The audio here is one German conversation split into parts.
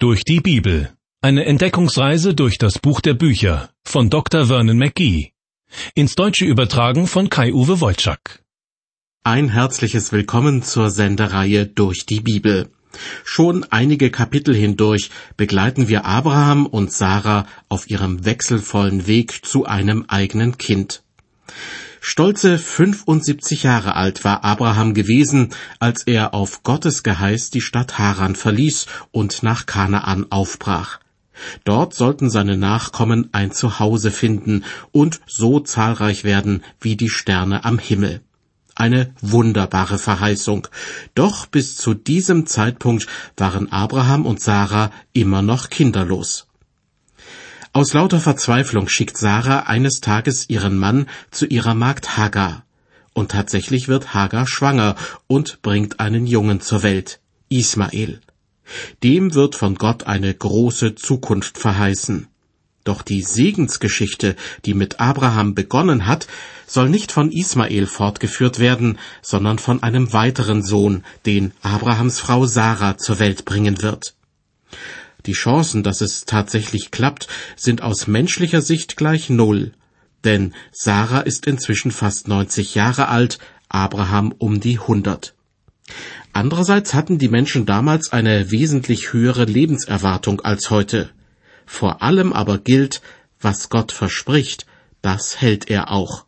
Durch die Bibel. Eine Entdeckungsreise durch das Buch der Bücher von Dr. Vernon McGee. Ins Deutsche übertragen von Kai-Uwe Wolczak. Ein herzliches Willkommen zur Sendereihe Durch die Bibel. Schon einige Kapitel hindurch begleiten wir Abraham und Sarah auf ihrem wechselvollen Weg zu einem eigenen Kind. Stolze 75 Jahre alt war Abraham gewesen, als er auf Gottes Geheiß die Stadt Haran verließ und nach Kanaan aufbrach. Dort sollten seine Nachkommen ein Zuhause finden und so zahlreich werden wie die Sterne am Himmel. Eine wunderbare Verheißung. Doch bis zu diesem Zeitpunkt waren Abraham und Sarah immer noch kinderlos. Aus lauter Verzweiflung schickt Sarah eines Tages ihren Mann zu ihrer Magd Hagar. Und tatsächlich wird Hagar schwanger und bringt einen Jungen zur Welt, Ismael. Dem wird von Gott eine große Zukunft verheißen. Doch die Segensgeschichte, die mit Abraham begonnen hat, soll nicht von Ismael fortgeführt werden, sondern von einem weiteren Sohn, den Abrahams Frau Sarah zur Welt bringen wird. Die Chancen, dass es tatsächlich klappt, sind aus menschlicher Sicht gleich null. Denn Sarah ist inzwischen fast 90 Jahre alt, Abraham um die 100. Andererseits hatten die Menschen damals eine wesentlich höhere Lebenserwartung als heute. Vor allem aber gilt, was Gott verspricht, das hält er auch.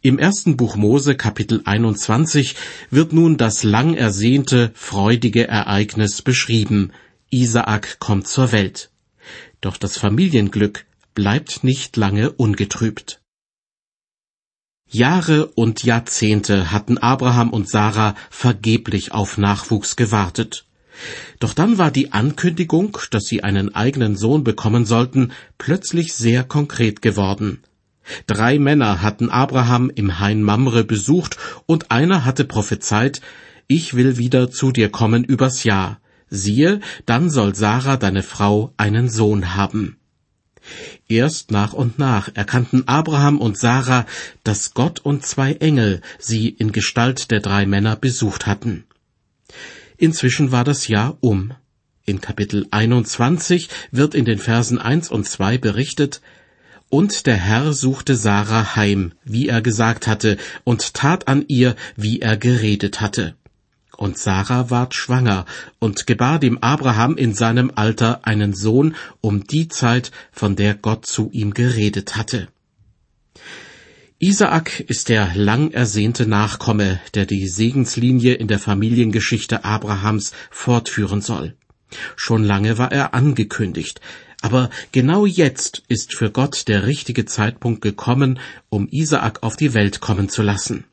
Im ersten Buch Mose Kapitel 21 wird nun das lang ersehnte, freudige Ereignis beschrieben, Isaak kommt zur Welt. Doch das Familienglück bleibt nicht lange ungetrübt. Jahre und Jahrzehnte hatten Abraham und Sarah vergeblich auf Nachwuchs gewartet. Doch dann war die Ankündigung, dass sie einen eigenen Sohn bekommen sollten, plötzlich sehr konkret geworden. Drei Männer hatten Abraham im Hain Mamre besucht und einer hatte prophezeit, ich will wieder zu dir kommen übers Jahr, siehe, dann soll Sarah deine Frau einen Sohn haben. Erst nach und nach erkannten Abraham und Sarah, dass Gott und zwei Engel sie in Gestalt der drei Männer besucht hatten. Inzwischen war das Jahr um. In Kapitel 21 wird in den Versen 1 und 2 berichtet, und der Herr suchte Sarah heim, wie er gesagt hatte, und tat an ihr, wie er geredet hatte. Und Sarah ward schwanger und gebar dem Abraham in seinem Alter einen Sohn um die Zeit, von der Gott zu ihm geredet hatte. Isaak ist der lang ersehnte Nachkomme, der die Segenslinie in der Familiengeschichte Abrahams fortführen soll. Schon lange war er angekündigt, aber genau jetzt ist für Gott der richtige Zeitpunkt gekommen, um Isaak auf die Welt kommen zu lassen.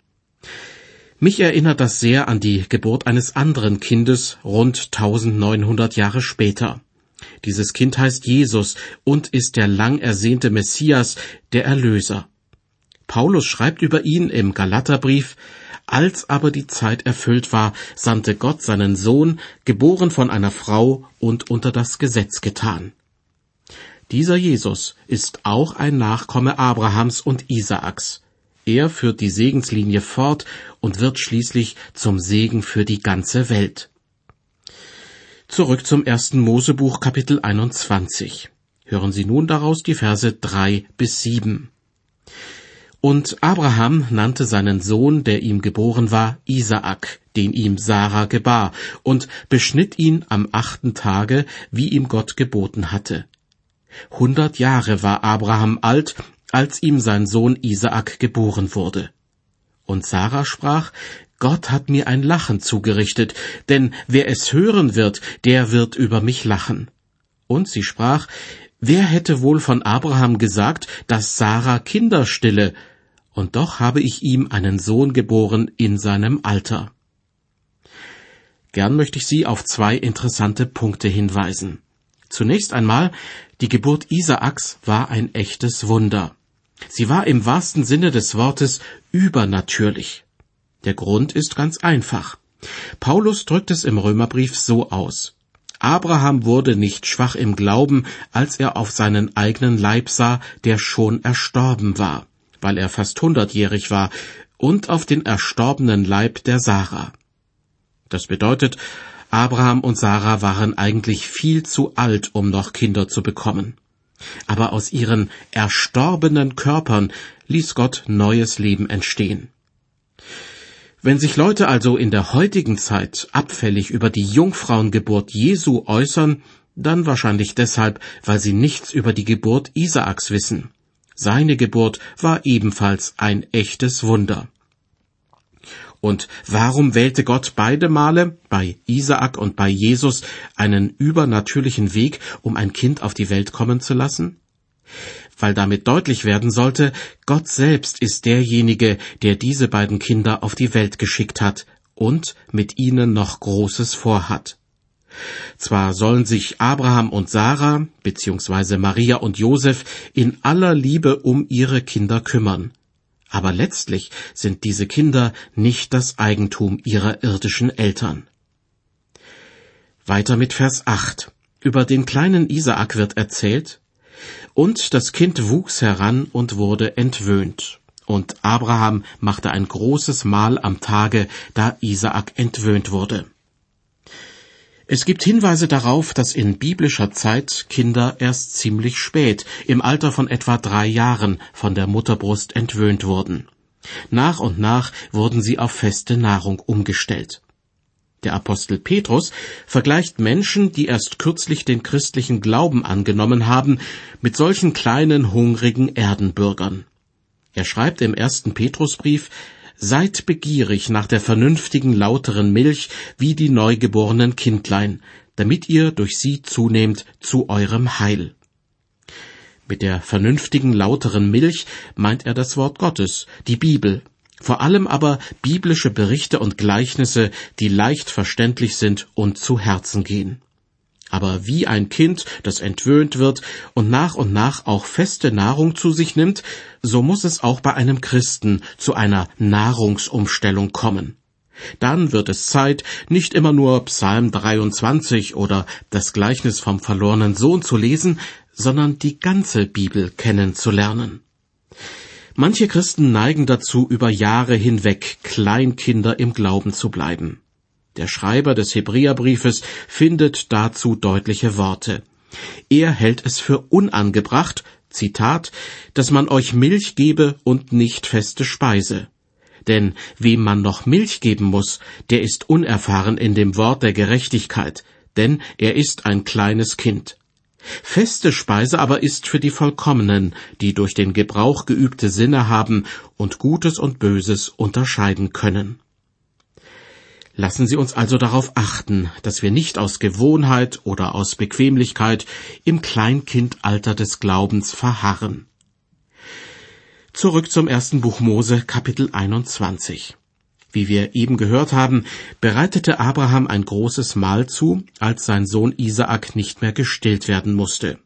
Mich erinnert das sehr an die Geburt eines anderen Kindes rund 1900 Jahre später. Dieses Kind heißt Jesus und ist der lang ersehnte Messias, der Erlöser. Paulus schreibt über ihn im Galaterbrief, als aber die Zeit erfüllt war, sandte Gott seinen Sohn, geboren von einer Frau und unter das Gesetz getan. Dieser Jesus ist auch ein Nachkomme Abrahams und Isaaks. Er führt die Segenslinie fort und wird schließlich zum Segen für die ganze Welt. Zurück zum ersten Mosebuch Kapitel 21. Hören Sie nun daraus die Verse drei bis sieben. Und Abraham nannte seinen Sohn, der ihm geboren war, Isaak, den ihm Sarah gebar, und beschnitt ihn am achten Tage, wie ihm Gott geboten hatte. Hundert Jahre war Abraham alt, als ihm sein Sohn Isaak geboren wurde. Und Sarah sprach, Gott hat mir ein Lachen zugerichtet, denn wer es hören wird, der wird über mich lachen. Und sie sprach, wer hätte wohl von Abraham gesagt, dass Sarah Kinder stille, und doch habe ich ihm einen Sohn geboren in seinem Alter. Gern möchte ich Sie auf zwei interessante Punkte hinweisen. Zunächst einmal, die Geburt Isaaks war ein echtes Wunder. Sie war im wahrsten Sinne des Wortes übernatürlich. Der Grund ist ganz einfach. Paulus drückt es im Römerbrief so aus. Abraham wurde nicht schwach im Glauben, als er auf seinen eigenen Leib sah, der schon erstorben war, weil er fast hundertjährig war, und auf den erstorbenen Leib der Sarah. Das bedeutet, Abraham und Sarah waren eigentlich viel zu alt, um noch Kinder zu bekommen. Aber aus ihren erstorbenen Körpern ließ Gott neues Leben entstehen. Wenn sich Leute also in der heutigen Zeit abfällig über die Jungfrauengeburt Jesu äußern, dann wahrscheinlich deshalb, weil sie nichts über die Geburt Isaaks wissen. Seine Geburt war ebenfalls ein echtes Wunder. Und warum wählte Gott beide Male, bei Isaak und bei Jesus, einen übernatürlichen Weg, um ein Kind auf die Welt kommen zu lassen? Weil damit deutlich werden sollte, Gott selbst ist derjenige, der diese beiden Kinder auf die Welt geschickt hat und mit ihnen noch Großes vorhat. Zwar sollen sich Abraham und Sarah bzw. Maria und Josef in aller Liebe um ihre Kinder kümmern, aber letztlich sind diese Kinder nicht das Eigentum ihrer irdischen Eltern. Weiter mit Vers 8. Über den kleinen Isaak wird erzählt, und das Kind wuchs heran und wurde entwöhnt. Und Abraham machte ein großes Mahl am Tage, da Isaak entwöhnt wurde. Es gibt Hinweise darauf, dass in biblischer Zeit Kinder erst ziemlich spät, im Alter von etwa drei Jahren, von der Mutterbrust entwöhnt wurden. Nach und nach wurden sie auf feste Nahrung umgestellt. Der Apostel Petrus vergleicht Menschen, die erst kürzlich den christlichen Glauben angenommen haben, mit solchen kleinen hungrigen Erdenbürgern. Er schreibt im ersten Petrusbrief, Seid begierig nach der vernünftigen, lauteren Milch wie die neugeborenen Kindlein, damit ihr durch sie zunehmt zu eurem Heil. Mit der vernünftigen, lauteren Milch meint er das Wort Gottes, die Bibel, vor allem aber biblische Berichte und Gleichnisse, die leicht verständlich sind und zu Herzen gehen. Aber wie ein Kind, das entwöhnt wird und nach und nach auch feste Nahrung zu sich nimmt, so muss es auch bei einem Christen zu einer Nahrungsumstellung kommen. Dann wird es Zeit, nicht immer nur Psalm 23 oder das Gleichnis vom verlorenen Sohn zu lesen, sondern die ganze Bibel kennenzulernen. Manche Christen neigen dazu, über Jahre hinweg Kleinkinder im Glauben zu bleiben. Der Schreiber des Hebräerbriefes findet dazu deutliche Worte. Er hält es für unangebracht, Zitat, dass man euch Milch gebe und nicht feste Speise. Denn wem man noch Milch geben muss, der ist unerfahren in dem Wort der Gerechtigkeit, denn er ist ein kleines Kind. Feste Speise aber ist für die Vollkommenen, die durch den Gebrauch geübte Sinne haben und Gutes und Böses unterscheiden können. Lassen Sie uns also darauf achten, dass wir nicht aus Gewohnheit oder aus Bequemlichkeit im Kleinkindalter des Glaubens verharren. Zurück zum ersten Buch Mose, Kapitel 21. Wie wir eben gehört haben, bereitete Abraham ein großes Mahl zu, als sein Sohn Isaak nicht mehr gestillt werden musste.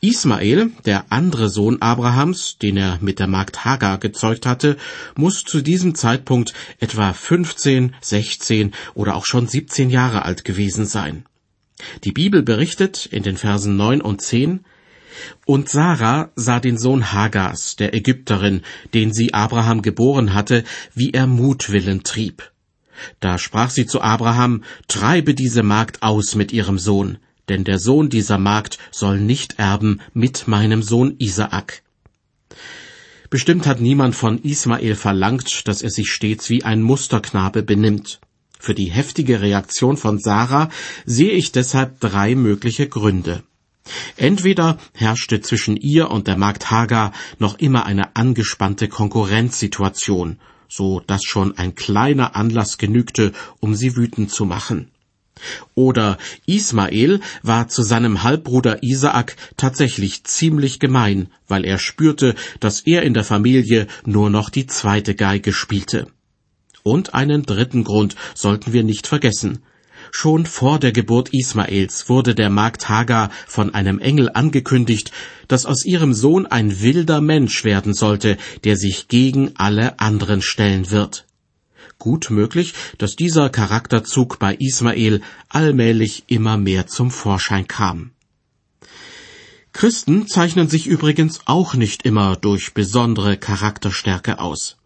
Ismael, der andere Sohn Abrahams, den er mit der Magd Hagar gezeugt hatte, muss zu diesem Zeitpunkt etwa 15, 16 oder auch schon 17 Jahre alt gewesen sein. Die Bibel berichtet in den Versen 9 und 10, und Sarah sah den Sohn Hagars, der Ägypterin, den sie Abraham geboren hatte, wie er Mutwillen trieb. Da sprach sie zu Abraham, Treibe diese Magd aus mit ihrem Sohn, denn der Sohn dieser Magd soll nicht erben mit meinem Sohn Isaak. Bestimmt hat niemand von Ismael verlangt, dass er sich stets wie ein Musterknabe benimmt. Für die heftige Reaktion von Sarah sehe ich deshalb drei mögliche Gründe. Entweder herrschte zwischen ihr und der Magd Hagar noch immer eine angespannte Konkurrenzsituation, so dass schon ein kleiner Anlass genügte, um sie wütend zu machen. Oder Ismael war zu seinem Halbbruder Isaak tatsächlich ziemlich gemein, weil er spürte, dass er in der Familie nur noch die zweite Geige spielte. Und einen dritten Grund sollten wir nicht vergessen. Schon vor der Geburt Ismaels wurde der Magd Hagar von einem Engel angekündigt, dass aus ihrem Sohn ein wilder Mensch werden sollte, der sich gegen alle anderen stellen wird gut möglich, dass dieser Charakterzug bei Ismael allmählich immer mehr zum Vorschein kam. Christen zeichnen sich übrigens auch nicht immer durch besondere Charakterstärke aus.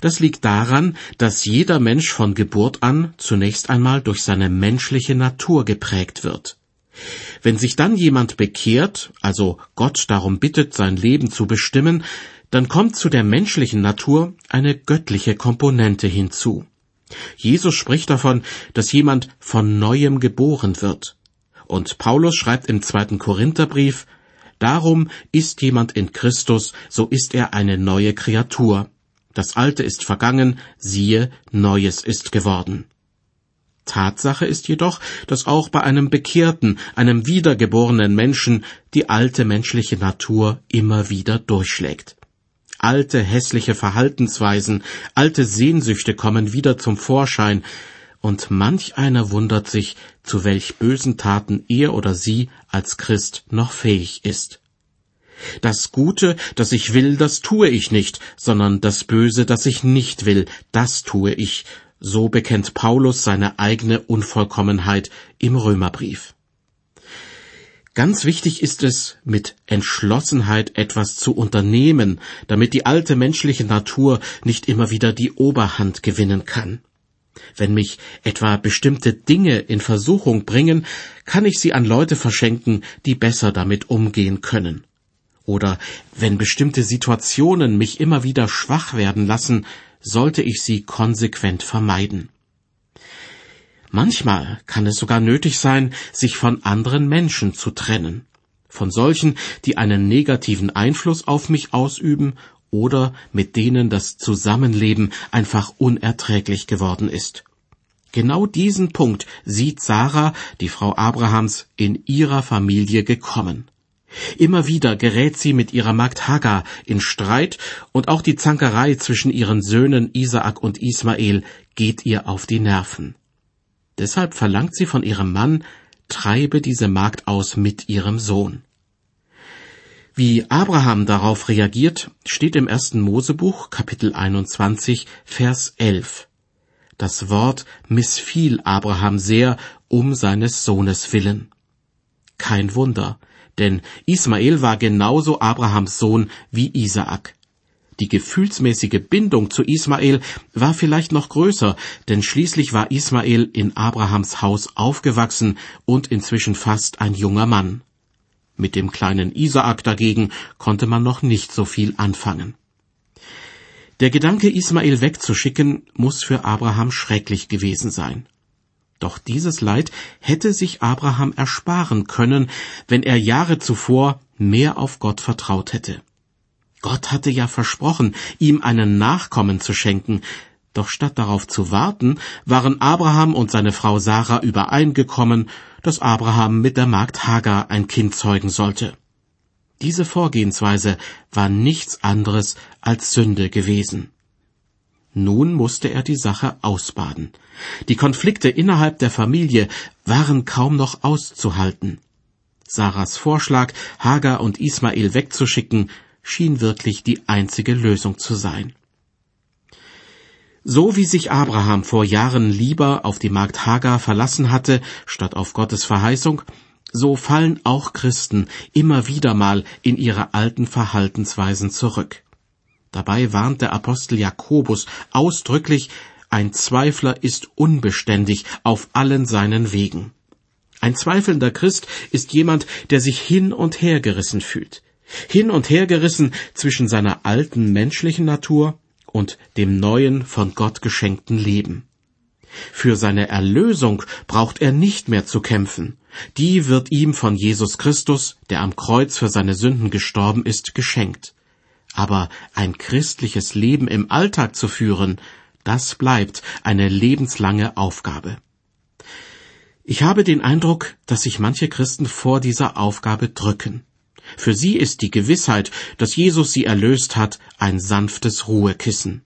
Das liegt daran, dass jeder Mensch von Geburt an zunächst einmal durch seine menschliche Natur geprägt wird. Wenn sich dann jemand bekehrt, also Gott darum bittet, sein Leben zu bestimmen, dann kommt zu der menschlichen Natur eine göttliche Komponente hinzu. Jesus spricht davon, dass jemand von neuem geboren wird. Und Paulus schreibt im zweiten Korintherbrief, Darum ist jemand in Christus, so ist er eine neue Kreatur. Das Alte ist vergangen, siehe, Neues ist geworden. Tatsache ist jedoch, dass auch bei einem bekehrten, einem wiedergeborenen Menschen die alte menschliche Natur immer wieder durchschlägt. Alte hässliche Verhaltensweisen, alte Sehnsüchte kommen wieder zum Vorschein, und manch einer wundert sich, zu welch bösen Taten er oder sie als Christ noch fähig ist. Das Gute, das ich will, das tue ich nicht, sondern das Böse, das ich nicht will, das tue ich. So bekennt Paulus seine eigene Unvollkommenheit im Römerbrief. Ganz wichtig ist es, mit Entschlossenheit etwas zu unternehmen, damit die alte menschliche Natur nicht immer wieder die Oberhand gewinnen kann. Wenn mich etwa bestimmte Dinge in Versuchung bringen, kann ich sie an Leute verschenken, die besser damit umgehen können. Oder wenn bestimmte Situationen mich immer wieder schwach werden lassen, sollte ich sie konsequent vermeiden. Manchmal kann es sogar nötig sein, sich von anderen Menschen zu trennen, von solchen, die einen negativen Einfluss auf mich ausüben oder mit denen das Zusammenleben einfach unerträglich geworden ist. Genau diesen Punkt sieht Sarah, die Frau Abrahams, in ihrer Familie gekommen. Immer wieder gerät sie mit ihrer Magd Hagar in Streit und auch die Zankerei zwischen ihren Söhnen Isaak und Ismael geht ihr auf die Nerven. Deshalb verlangt sie von ihrem Mann, treibe diese Magd aus mit ihrem Sohn. Wie Abraham darauf reagiert, steht im ersten Mosebuch Kapitel 21 Vers 11. Das Wort missfiel Abraham sehr um seines Sohnes willen. Kein Wunder, denn Ismael war genauso Abrahams Sohn wie Isaak. Die gefühlsmäßige Bindung zu Ismael war vielleicht noch größer, denn schließlich war Ismael in Abrahams Haus aufgewachsen und inzwischen fast ein junger Mann. Mit dem kleinen Isaak dagegen konnte man noch nicht so viel anfangen. Der Gedanke, Ismael wegzuschicken, muss für Abraham schrecklich gewesen sein. Doch dieses Leid hätte sich Abraham ersparen können, wenn er Jahre zuvor mehr auf Gott vertraut hätte. Gott hatte ja versprochen, ihm einen Nachkommen zu schenken, doch statt darauf zu warten, waren Abraham und seine Frau Sarah übereingekommen, dass Abraham mit der Magd Hagar ein Kind zeugen sollte. Diese Vorgehensweise war nichts anderes als Sünde gewesen. Nun musste er die Sache ausbaden. Die Konflikte innerhalb der Familie waren kaum noch auszuhalten. Sarahs Vorschlag, Hagar und Ismael wegzuschicken, schien wirklich die einzige Lösung zu sein. So wie sich Abraham vor Jahren lieber auf die Magd Hagar verlassen hatte, statt auf Gottes Verheißung, so fallen auch Christen immer wieder mal in ihre alten Verhaltensweisen zurück. Dabei warnt der Apostel Jakobus ausdrücklich, ein Zweifler ist unbeständig auf allen seinen Wegen. Ein zweifelnder Christ ist jemand, der sich hin und her gerissen fühlt. Hin und her gerissen zwischen seiner alten menschlichen Natur und dem neuen von Gott geschenkten Leben. Für seine Erlösung braucht er nicht mehr zu kämpfen. Die wird ihm von Jesus Christus, der am Kreuz für seine Sünden gestorben ist, geschenkt. Aber ein christliches Leben im Alltag zu führen, das bleibt eine lebenslange Aufgabe. Ich habe den Eindruck, dass sich manche Christen vor dieser Aufgabe drücken. Für sie ist die Gewissheit, dass Jesus sie erlöst hat, ein sanftes Ruhekissen.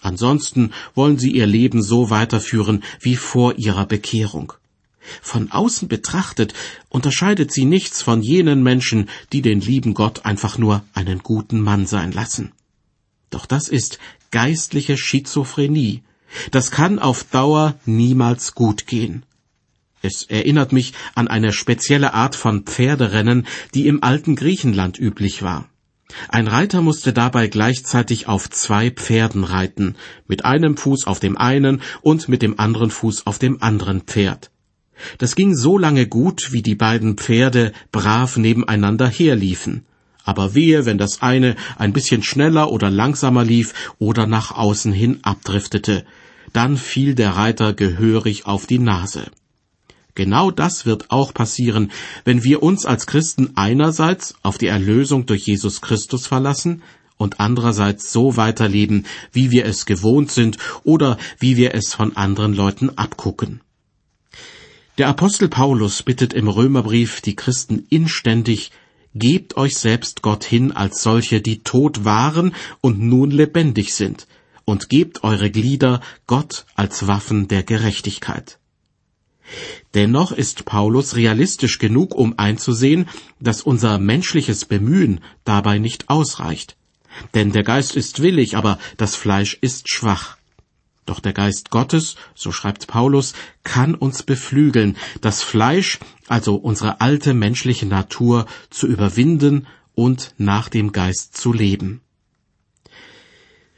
Ansonsten wollen sie ihr Leben so weiterführen wie vor ihrer Bekehrung. Von außen betrachtet unterscheidet sie nichts von jenen Menschen, die den lieben Gott einfach nur einen guten Mann sein lassen. Doch das ist geistliche Schizophrenie. Das kann auf Dauer niemals gut gehen. Es erinnert mich an eine spezielle Art von Pferderennen, die im alten Griechenland üblich war. Ein Reiter musste dabei gleichzeitig auf zwei Pferden reiten, mit einem Fuß auf dem einen und mit dem anderen Fuß auf dem anderen Pferd. Das ging so lange gut, wie die beiden Pferde brav nebeneinander herliefen. Aber wehe, wenn das eine ein bisschen schneller oder langsamer lief oder nach außen hin abdriftete, dann fiel der Reiter gehörig auf die Nase. Genau das wird auch passieren, wenn wir uns als Christen einerseits auf die Erlösung durch Jesus Christus verlassen und andererseits so weiterleben, wie wir es gewohnt sind oder wie wir es von anderen Leuten abgucken. Der Apostel Paulus bittet im Römerbrief die Christen inständig, Gebt euch selbst Gott hin als solche, die tot waren und nun lebendig sind, und gebt eure Glieder Gott als Waffen der Gerechtigkeit. Dennoch ist Paulus realistisch genug, um einzusehen, dass unser menschliches Bemühen dabei nicht ausreicht. Denn der Geist ist willig, aber das Fleisch ist schwach. Doch der Geist Gottes, so schreibt Paulus, kann uns beflügeln, das Fleisch, also unsere alte menschliche Natur, zu überwinden und nach dem Geist zu leben.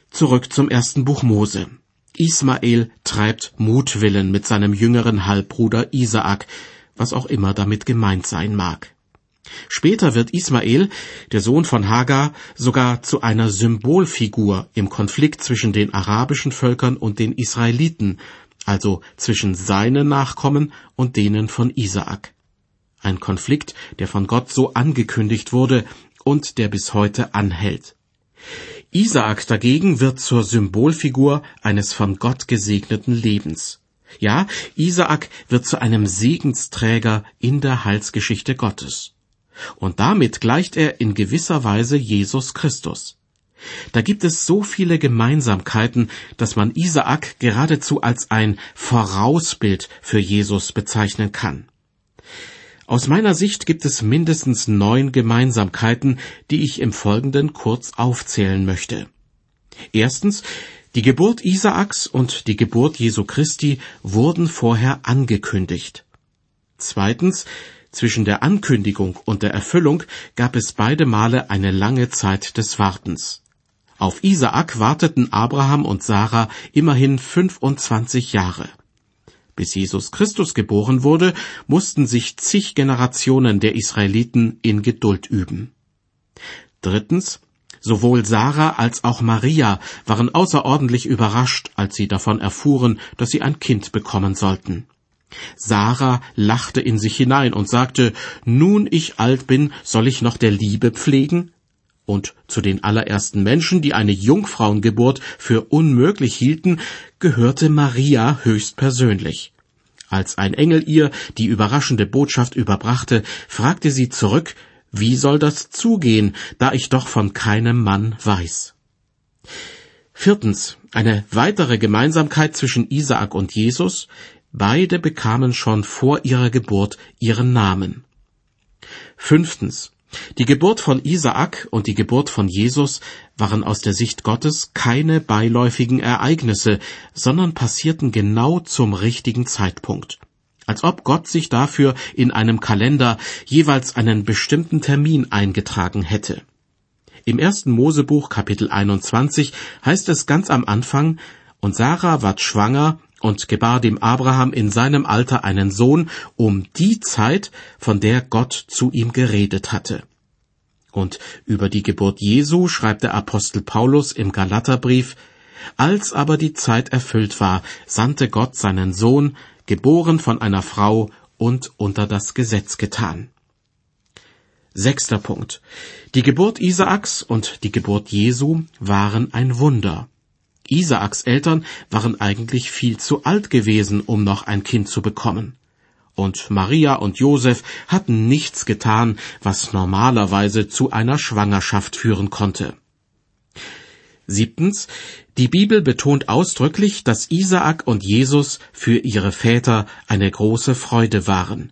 Zurück zum ersten Buch Mose. Ismael treibt Mutwillen mit seinem jüngeren Halbbruder Isaak, was auch immer damit gemeint sein mag. Später wird Ismael, der Sohn von Hagar, sogar zu einer Symbolfigur im Konflikt zwischen den arabischen Völkern und den Israeliten, also zwischen seinen Nachkommen und denen von Isaak. Ein Konflikt, der von Gott so angekündigt wurde und der bis heute anhält. Isaak dagegen wird zur Symbolfigur eines von Gott gesegneten Lebens. Ja, Isaak wird zu einem Segensträger in der Heilsgeschichte Gottes. Und damit gleicht er in gewisser Weise Jesus Christus. Da gibt es so viele Gemeinsamkeiten, dass man Isaak geradezu als ein Vorausbild für Jesus bezeichnen kann. Aus meiner Sicht gibt es mindestens neun Gemeinsamkeiten, die ich im Folgenden kurz aufzählen möchte. Erstens, die Geburt Isaaks und die Geburt Jesu Christi wurden vorher angekündigt. Zweitens, zwischen der Ankündigung und der Erfüllung gab es beide Male eine lange Zeit des Wartens. Auf Isaak warteten Abraham und Sarah immerhin 25 Jahre. Bis Jesus Christus geboren wurde, mussten sich zig Generationen der Israeliten in Geduld üben. Drittens, Sowohl Sarah als auch Maria waren außerordentlich überrascht, als sie davon erfuhren, dass sie ein Kind bekommen sollten. Sarah lachte in sich hinein und sagte, Nun ich alt bin, soll ich noch der Liebe pflegen? Und zu den allerersten Menschen, die eine Jungfrauengeburt für unmöglich hielten, gehörte Maria höchstpersönlich. Als ein Engel ihr die überraschende Botschaft überbrachte, fragte sie zurück, wie soll das zugehen, da ich doch von keinem Mann weiß? Viertens. Eine weitere Gemeinsamkeit zwischen Isaak und Jesus. Beide bekamen schon vor ihrer Geburt ihren Namen. Fünftens. Die Geburt von Isaak und die Geburt von Jesus waren aus der Sicht Gottes keine beiläufigen Ereignisse, sondern passierten genau zum richtigen Zeitpunkt. Als ob Gott sich dafür in einem Kalender jeweils einen bestimmten Termin eingetragen hätte. Im ersten Mosebuch Kapitel 21 heißt es ganz am Anfang, und Sarah ward schwanger und gebar dem Abraham in seinem Alter einen Sohn um die Zeit, von der Gott zu ihm geredet hatte. Und über die Geburt Jesu schreibt der Apostel Paulus im Galaterbrief, als aber die Zeit erfüllt war, sandte Gott seinen Sohn, geboren von einer Frau und unter das Gesetz getan. Sechster Punkt. Die Geburt Isaaks und die Geburt Jesu waren ein Wunder. Isaaks Eltern waren eigentlich viel zu alt gewesen, um noch ein Kind zu bekommen. Und Maria und Josef hatten nichts getan, was normalerweise zu einer Schwangerschaft führen konnte. Siebtens. Die Bibel betont ausdrücklich, dass Isaak und Jesus für ihre Väter eine große Freude waren.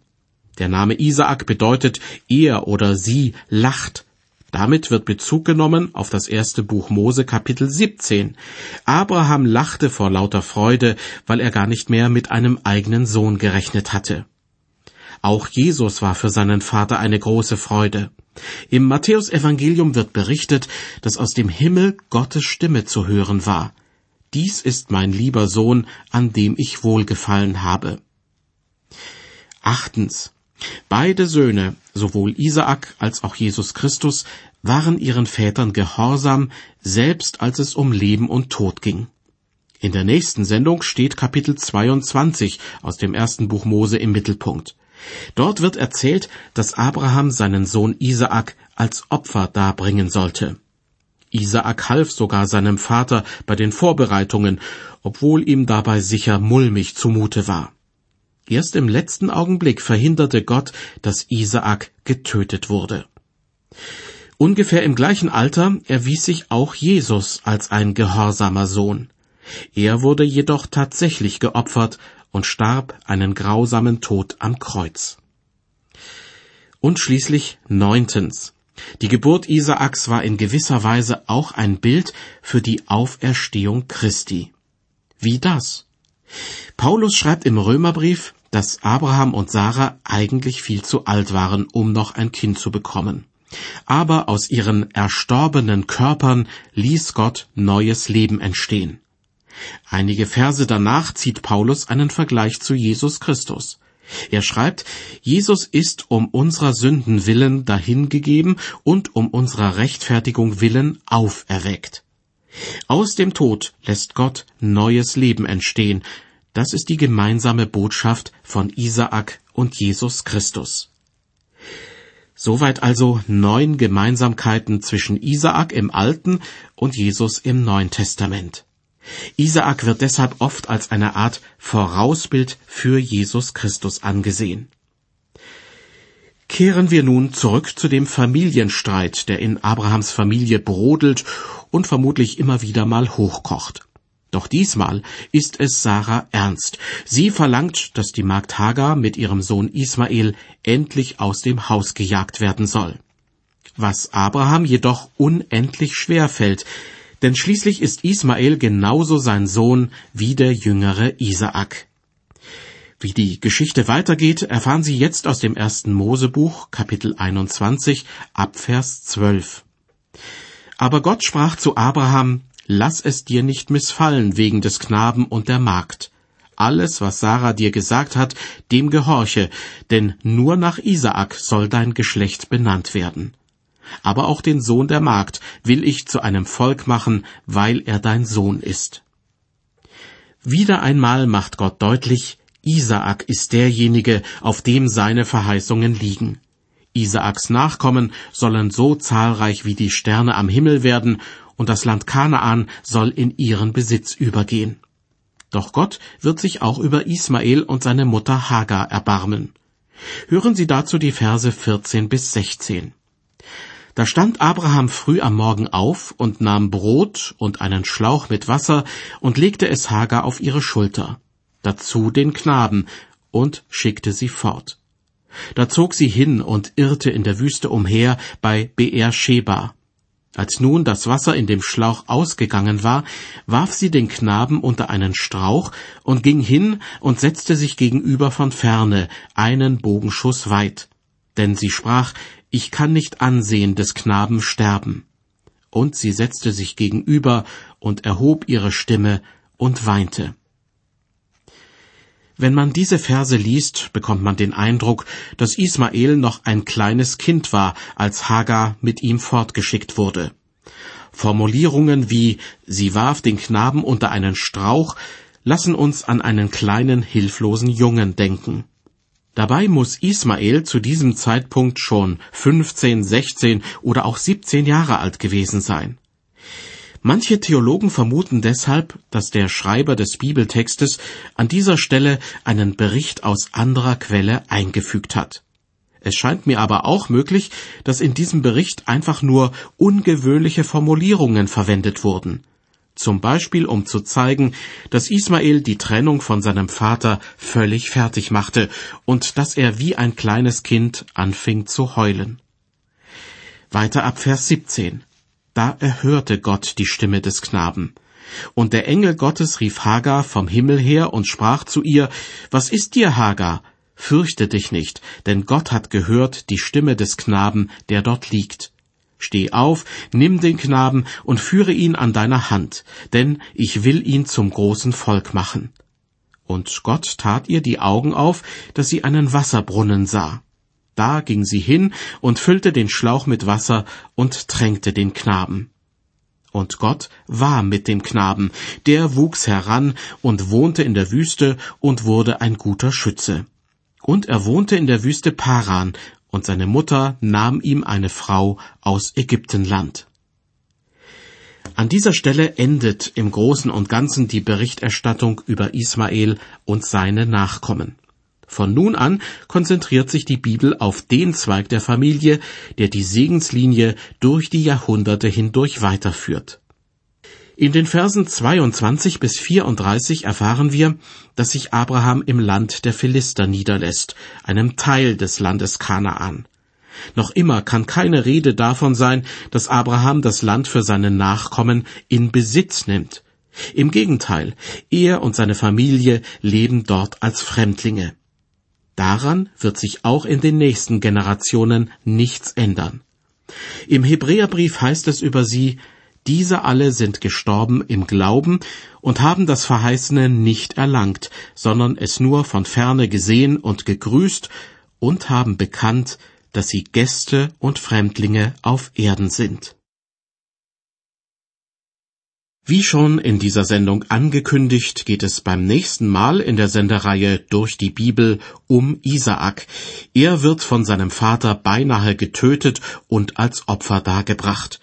Der Name Isaak bedeutet er oder sie lacht. Damit wird Bezug genommen auf das erste Buch Mose Kapitel 17. Abraham lachte vor lauter Freude, weil er gar nicht mehr mit einem eigenen Sohn gerechnet hatte. Auch Jesus war für seinen Vater eine große Freude. Im Matthäusevangelium wird berichtet, dass aus dem Himmel Gottes Stimme zu hören war. Dies ist mein lieber Sohn, an dem ich wohlgefallen habe. Achtens. Beide Söhne, sowohl Isaak als auch Jesus Christus, waren ihren Vätern gehorsam, selbst als es um Leben und Tod ging. In der nächsten Sendung steht Kapitel 22 aus dem ersten Buch Mose im Mittelpunkt. Dort wird erzählt, dass Abraham seinen Sohn Isaak als Opfer darbringen sollte. Isaak half sogar seinem Vater bei den Vorbereitungen, obwohl ihm dabei sicher mulmig zumute war. Erst im letzten Augenblick verhinderte Gott, dass Isaak getötet wurde. Ungefähr im gleichen Alter erwies sich auch Jesus als ein gehorsamer Sohn. Er wurde jedoch tatsächlich geopfert und starb einen grausamen Tod am Kreuz. Und schließlich neuntens. Die Geburt Isaaks war in gewisser Weise auch ein Bild für die Auferstehung Christi. Wie das? Paulus schreibt im Römerbrief, dass Abraham und Sarah eigentlich viel zu alt waren, um noch ein Kind zu bekommen. Aber aus ihren erstorbenen Körpern ließ Gott neues Leben entstehen. Einige Verse danach zieht Paulus einen Vergleich zu Jesus Christus. Er schreibt, Jesus ist um unserer Sünden willen dahingegeben und um unserer Rechtfertigung willen auferweckt. Aus dem Tod lässt Gott neues Leben entstehen. Das ist die gemeinsame Botschaft von Isaak und Jesus Christus. Soweit also neun Gemeinsamkeiten zwischen Isaak im Alten und Jesus im Neuen Testament. Isaak wird deshalb oft als eine Art Vorausbild für Jesus Christus angesehen. Kehren wir nun zurück zu dem Familienstreit, der in Abrahams Familie brodelt und vermutlich immer wieder mal hochkocht. Doch diesmal ist es Sarah ernst. Sie verlangt, dass die Magd Hagar mit ihrem Sohn Ismael endlich aus dem Haus gejagt werden soll. Was Abraham jedoch unendlich schwer fällt, denn schließlich ist Ismael genauso sein Sohn wie der jüngere Isaak. Wie die Geschichte weitergeht, erfahren Sie jetzt aus dem ersten Mosebuch, Kapitel 21, Abvers 12. Aber Gott sprach zu Abraham, Lass es dir nicht missfallen wegen des Knaben und der Magd. Alles, was Sarah dir gesagt hat, dem gehorche, denn nur nach Isaak soll dein Geschlecht benannt werden aber auch den Sohn der Magd will ich zu einem Volk machen, weil er dein Sohn ist. Wieder einmal macht Gott deutlich, Isaak ist derjenige, auf dem seine Verheißungen liegen. Isaaks Nachkommen sollen so zahlreich wie die Sterne am Himmel werden, und das Land Kanaan soll in ihren Besitz übergehen. Doch Gott wird sich auch über Ismael und seine Mutter Hagar erbarmen. Hören Sie dazu die Verse 14 bis 16. Da stand Abraham früh am Morgen auf und nahm Brot und einen Schlauch mit Wasser und legte es Hagar auf ihre Schulter, dazu den Knaben, und schickte sie fort. Da zog sie hin und irrte in der Wüste umher bei Beer Sheba. Als nun das Wasser in dem Schlauch ausgegangen war, warf sie den Knaben unter einen Strauch und ging hin und setzte sich gegenüber von ferne, einen Bogenschuss weit. Denn sie sprach, ich kann nicht ansehen des Knaben sterben. Und sie setzte sich gegenüber und erhob ihre Stimme und weinte. Wenn man diese Verse liest, bekommt man den Eindruck, dass Ismael noch ein kleines Kind war, als Hagar mit ihm fortgeschickt wurde. Formulierungen wie sie warf den Knaben unter einen Strauch lassen uns an einen kleinen hilflosen Jungen denken. Dabei muss Ismael zu diesem Zeitpunkt schon 15, 16 oder auch 17 Jahre alt gewesen sein. Manche Theologen vermuten deshalb, dass der Schreiber des Bibeltextes an dieser Stelle einen Bericht aus anderer Quelle eingefügt hat. Es scheint mir aber auch möglich, dass in diesem Bericht einfach nur ungewöhnliche Formulierungen verwendet wurden zum Beispiel um zu zeigen, dass Ismael die Trennung von seinem Vater völlig fertig machte und dass er wie ein kleines Kind anfing zu heulen. Weiter ab Vers 17. Da erhörte Gott die Stimme des Knaben. Und der Engel Gottes rief Hagar vom Himmel her und sprach zu ihr, Was ist dir, Hagar? Fürchte dich nicht, denn Gott hat gehört die Stimme des Knaben, der dort liegt. Steh auf, nimm den Knaben und führe ihn an deiner Hand, denn ich will ihn zum großen Volk machen. Und Gott tat ihr die Augen auf, dass sie einen Wasserbrunnen sah. Da ging sie hin und füllte den Schlauch mit Wasser und tränkte den Knaben. Und Gott war mit dem Knaben, der wuchs heran und wohnte in der Wüste und wurde ein guter Schütze. Und er wohnte in der Wüste Paran, und seine Mutter nahm ihm eine Frau aus Ägyptenland. An dieser Stelle endet im Großen und Ganzen die Berichterstattung über Ismael und seine Nachkommen. Von nun an konzentriert sich die Bibel auf den Zweig der Familie, der die Segenslinie durch die Jahrhunderte hindurch weiterführt. In den Versen 22 bis 34 erfahren wir, dass sich Abraham im Land der Philister niederlässt, einem Teil des Landes Kanaan. Noch immer kann keine Rede davon sein, dass Abraham das Land für seine Nachkommen in Besitz nimmt. Im Gegenteil, er und seine Familie leben dort als Fremdlinge. Daran wird sich auch in den nächsten Generationen nichts ändern. Im Hebräerbrief heißt es über sie, diese alle sind gestorben im Glauben und haben das Verheißene nicht erlangt, sondern es nur von ferne gesehen und gegrüßt und haben bekannt, dass sie Gäste und Fremdlinge auf Erden sind. Wie schon in dieser Sendung angekündigt, geht es beim nächsten Mal in der Sendereihe durch die Bibel um Isaak. Er wird von seinem Vater beinahe getötet und als Opfer dargebracht.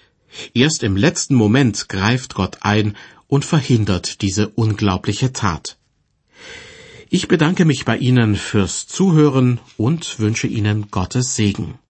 Erst im letzten Moment greift Gott ein und verhindert diese unglaubliche Tat. Ich bedanke mich bei Ihnen fürs Zuhören und wünsche Ihnen Gottes Segen.